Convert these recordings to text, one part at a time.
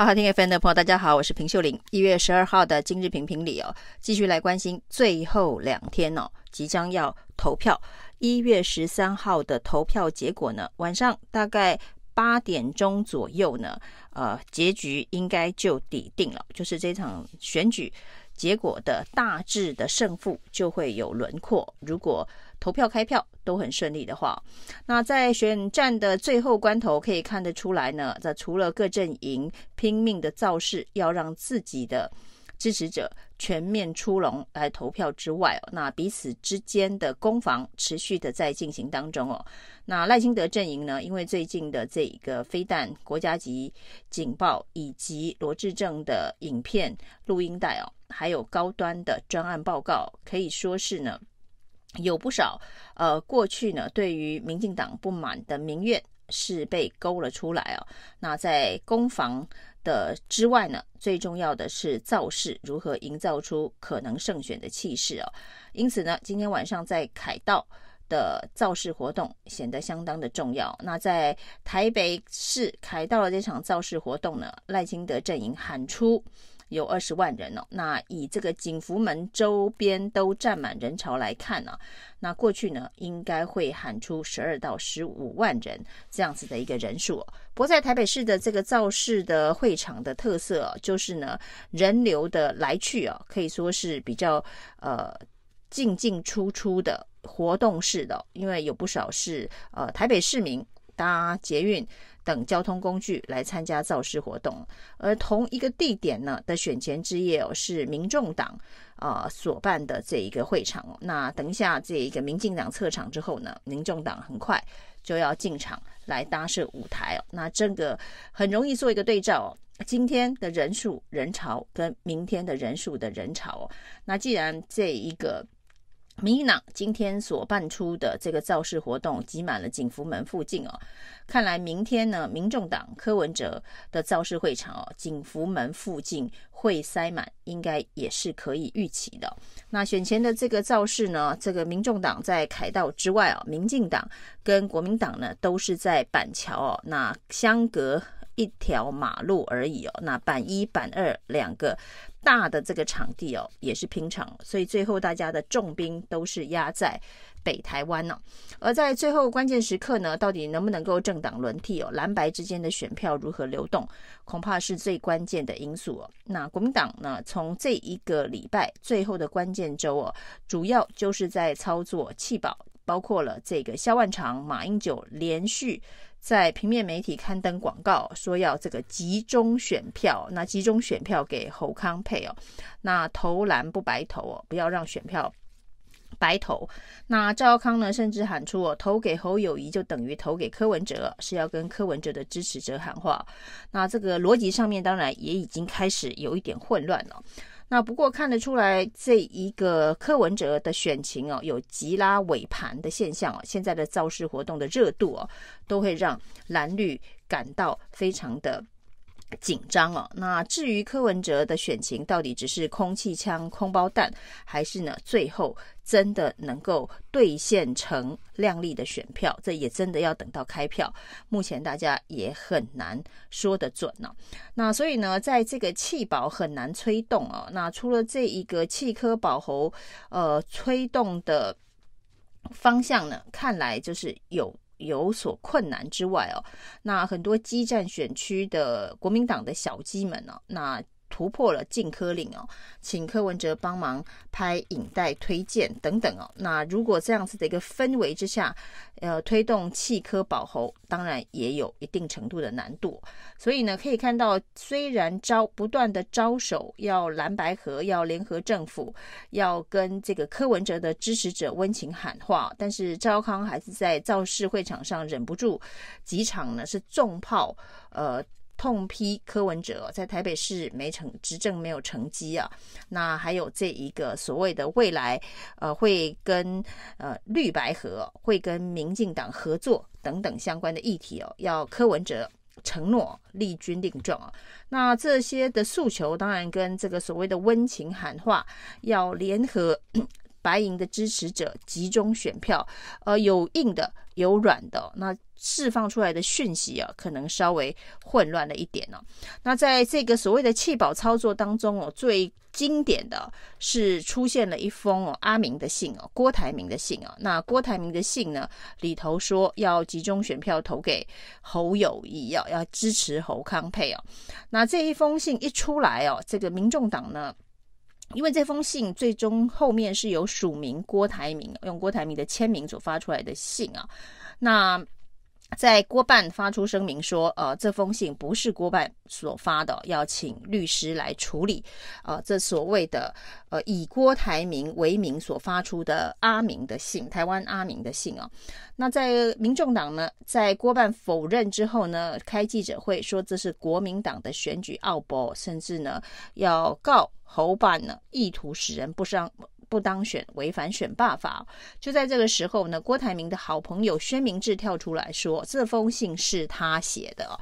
好好听 FM 的朋友，大家好，我是平秀玲。一月十二号的今日评评理哦，继续来关心最后两天哦，即将要投票。一月十三号的投票结果呢，晚上大概八点钟左右呢，呃，结局应该就底定了，就是这场选举结果的大致的胜负就会有轮廓。如果投票开票都很顺利的话，那在选战的最后关头，可以看得出来呢，这除了各阵营拼命的造势，要让自己的支持者全面出笼来投票之外哦，那彼此之间的攻防持续的在进行当中哦。那赖清德阵营呢，因为最近的这个飞弹国家级警报，以及罗志正的影片录音带哦，还有高端的专案报告，可以说是呢。有不少呃，过去呢，对于民进党不满的民怨是被勾了出来哦。那在攻防的之外呢，最重要的是造势，如何营造出可能胜选的气势哦。因此呢，今天晚上在凯道的造势活动显得相当的重要。那在台北市凯道的这场造势活动呢，赖清德阵营喊出。有二十万人哦，那以这个景福门周边都站满人潮来看呢，那过去呢应该会喊出十二到十五万人这样子的一个人数。不过在台北市的这个造势的会场的特色就是呢人流的来去啊，可以说是比较呃进进出出的活动式的，因为有不少是呃台北市民搭捷运。等交通工具来参加造势活动，而同一个地点呢的选前之夜哦，是民众党啊所办的这一个会场。那等一下这一个民进党撤场之后呢，民众党很快就要进场来搭设舞台哦。那这个很容易做一个对照哦，今天的人数人潮跟明天的人数的人潮哦。那既然这一个。民进党今天所办出的这个造势活动挤满了景福门附近哦，看来明天呢，民众党柯文哲的造势会场哦，景福门附近会塞满，应该也是可以预期的。那选前的这个造势呢，这个民众党在凯道之外哦，民进党跟国民党呢都是在板桥哦，那相隔一条马路而已哦，那板一板二两个。大的这个场地哦，也是拼场，所以最后大家的重兵都是压在北台湾呢。而在最后关键时刻呢，到底能不能够政党轮替哦，蓝白之间的选票如何流动，恐怕是最关键的因素哦。那国民党呢，从这一个礼拜最后的关键周哦，主要就是在操作弃保，包括了这个萧万长、马英九连续。在平面媒体刊登广告，说要这个集中选票，那集中选票给侯康配哦，那投蓝不白投哦，不要让选票白投。那赵康呢，甚至喊出哦，投给侯友宜就等于投给柯文哲，是要跟柯文哲的支持者喊话。那这个逻辑上面当然也已经开始有一点混乱了。那不过看得出来，这一个柯文哲的选情哦，有急拉尾盘的现象哦。现在的造势活动的热度哦，都会让蓝绿感到非常的紧张哦。那至于柯文哲的选情到底只是空气枪、空包弹，还是呢最后真的能够兑现成亮丽的选票？这也真的要等到开票。目前大家也很难说得准呢。那所以呢，在这个弃保很难催动哦。那除了这一个弃科保侯，呃，催动的方向呢，看来就是有。有所困难之外哦，那很多基战选区的国民党的小鸡们呢，那。突破了禁柯令哦，请柯文哲帮忙拍影带推荐等等哦。那如果这样子的一个氛围之下，呃，推动弃柯保侯，当然也有一定程度的难度。所以呢，可以看到，虽然招不断的招手，要蓝白合，要联合政府，要跟这个柯文哲的支持者温情喊话，但是赵康还是在造势会场上忍不住几场呢，是重炮，呃。痛批柯文哲在台北市没成执政没有成绩啊，那还有这一个所谓的未来呃会跟呃绿白合会跟民进党合作等等相关的议题哦，要柯文哲承诺立军令状啊，那这些的诉求当然跟这个所谓的温情喊话要联合白银的支持者集中选票，呃，有硬的，有软的，那释放出来的讯息啊，可能稍微混乱了一点哦。那在这个所谓的弃保操作当中哦，最经典的是出现了一封哦阿明的信哦，郭台铭的信哦。那郭台铭的信呢，里头说要集中选票投给侯友谊，要要支持侯康配哦。那这一封信一出来哦，这个民众党呢。因为这封信最终后面是有署名郭台铭，用郭台铭的签名所发出来的信啊，那在郭办发出声明说，呃，这封信不是郭办所发的，要请律师来处理，呃，这所谓的呃以郭台铭为名所发出的阿明的信，台湾阿明的信啊，那在民众党呢，在郭办否认之后呢，开记者会说这是国民党的选举奥博，甚至呢要告。侯办呢，意图使人不伤不当选，违反选罢法。就在这个时候呢，郭台铭的好朋友薛明志跳出来说，这封信是他写的。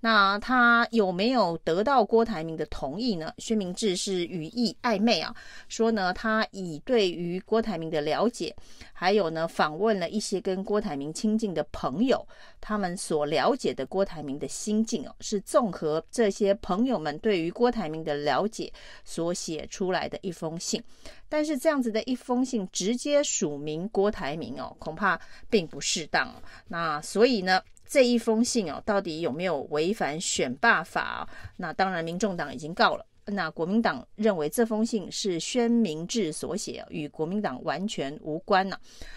那他有没有得到郭台铭的同意呢？薛明志是语意暧昧啊，说呢，他以对于郭台铭的了解，还有呢，访问了一些跟郭台铭亲近的朋友，他们所了解的郭台铭的心境哦，是综合这些朋友们对于郭台铭的了解所写出来的一封信。但是这样子的一封信直接署名郭台铭哦，恐怕并不适当。那所以呢，这一封信哦，到底有没有违反选罢法？那当然，民众党已经告了。那国民党认为这封信是宣明志所写，与国民党完全无关呐。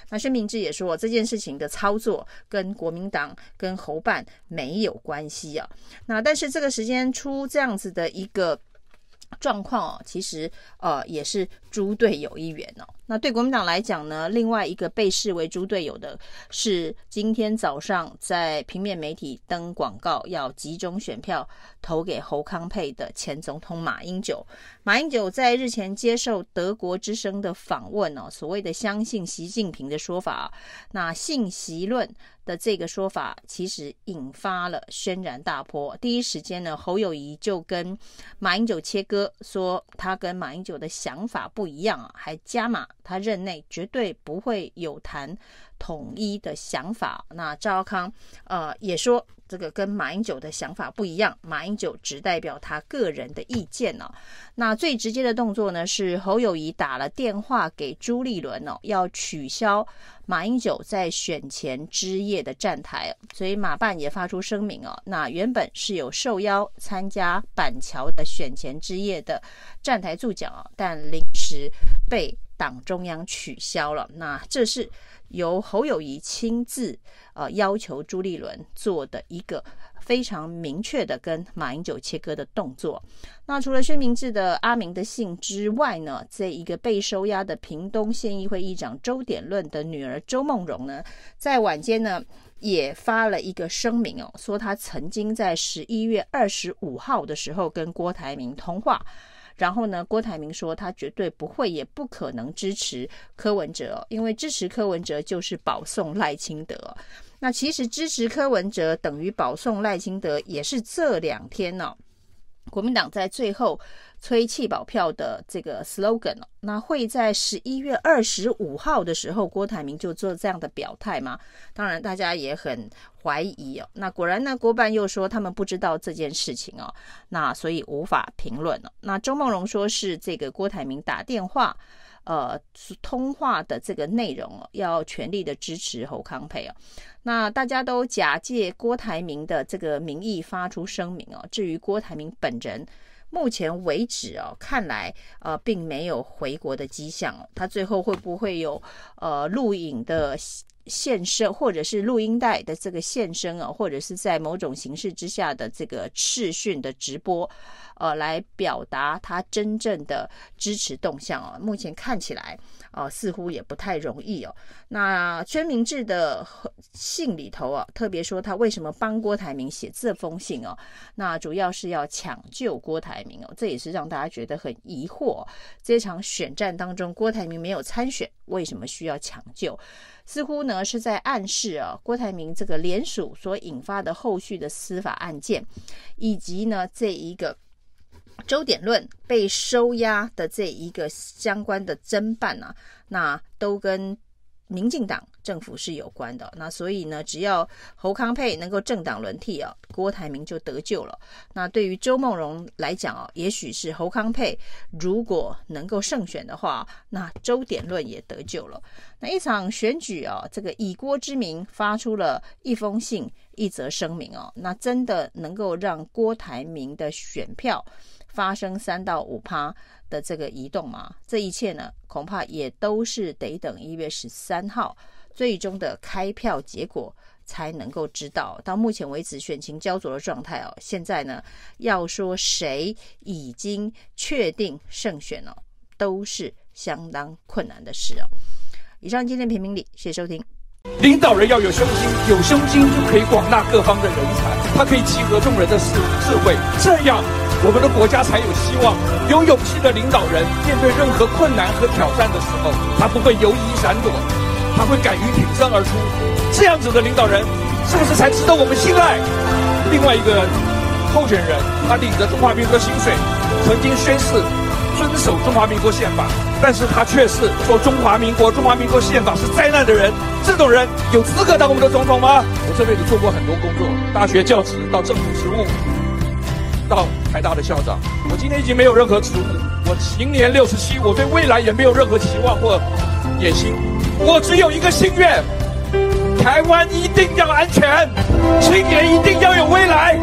那宣明志也说，这件事情的操作跟国民党跟侯办没有关系啊。那但是这个时间出这样子的一个状况哦，其实呃也是猪队友一员哦。那对国民党来讲呢，另外一个被视为猪队友的是今天早上在平面媒体登广告，要集中选票投给侯康配的前总统马英九。马英九在日前接受德国之声的访问哦，所谓的相信习近平的说法，那信习论的这个说法，其实引发了轩然大波。第一时间呢，侯友宜就跟马英九切割，说他跟马英九的想法不一样啊，还加码。他任内绝对不会有谈统一的想法。那赵康呃也说，这个跟马英九的想法不一样，马英九只代表他个人的意见、哦。那最直接的动作呢，是侯友宜打了电话给朱立伦哦，要取消马英九在选前之夜的站台。所以马办也发出声明哦，那原本是有受邀参加板桥的选前之夜的站台助讲哦，但临时被。党中央取消了，那这是由侯友宜亲自呃要求朱立伦做的一个非常明确的跟马英九切割的动作。那除了薛明志的阿明的信之外呢，这一个被收押的屏东县议会议长周典论的女儿周梦蓉呢，在晚间呢也发了一个声明哦，说她曾经在十一月二十五号的时候跟郭台铭通话。然后呢，郭台铭说他绝对不会也不可能支持柯文哲，因为支持柯文哲就是保送赖清德。那其实支持柯文哲等于保送赖清德，也是这两天呢、哦，国民党在最后吹弃保票的这个 slogan。那会在十一月二十五号的时候，郭台铭就做这样的表态吗？当然，大家也很。怀疑哦，那果然呢？郭办又说他们不知道这件事情哦，那所以无法评论了。那周梦蓉说是这个郭台铭打电话，呃，通话的这个内容，要全力的支持侯康配哦。那大家都假借郭台铭的这个名义发出声明哦。至于郭台铭本人，目前为止哦，看来呃并没有回国的迹象哦。他最后会不会有呃录影的？现身，或者是录音带的这个现身啊，或者是在某种形式之下的这个视讯的直播，呃，来表达他真正的支持动向啊。目前看起来，呃，似乎也不太容易哦。那薛明志的信里头啊，特别说他为什么帮郭台铭写这封信哦，那主要是要抢救郭台铭哦，这也是让大家觉得很疑惑。这场选战当中，郭台铭没有参选，为什么需要抢救？似乎呢是在暗示啊，郭台铭这个联署所引发的后续的司法案件，以及呢这一个周点论被收押的这一个相关的侦办啊，那都跟民进党政府是有关的。那所以呢，只要侯康沛能够政党轮替啊，郭台铭就得救了。那对于周梦荣来讲啊，也许是侯康沛如果能够胜选的话，那周点论也得救了。那一场选举啊，这个以郭之名发出了一封信、一则声明哦，那真的能够让郭台铭的选票。发生三到五趴的这个移动嘛，这一切呢，恐怕也都是得等一月十三号最终的开票结果才能够知道。到目前为止，选情焦灼的状态哦。现在呢，要说谁已经确定胜选哦，都是相当困难的事哦。以上今天评评理，谢谢收听。领导人要有胸襟，有胸襟就可以广纳各方的人才，他可以集合众人的智智慧，这样。我们的国家才有希望。有勇气的领导人，面对任何困难和挑战的时候，他不会犹豫闪躲，他会敢于挺身而出。这样子的领导人，是不是才值得我们信赖？另外一个候选人，他领着中华民国薪水，曾经宣誓遵守中华民国宪法，但是他却是说中华民国、中华民国宪法是灾难的人。这种人有资格当我们的总统吗？我这辈子做过很多工作，大学教职到政府职务。到台大的校长，我今天已经没有任何职务，我今年六十七，我对未来也没有任何期望或野心，我只有一个心愿：台湾一定要安全，青年一定要有未来，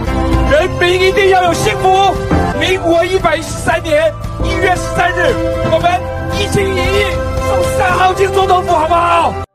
人民一定要有幸福。民国一百一十三年一月十三日，我们一心一意送三号进总统府，好不好？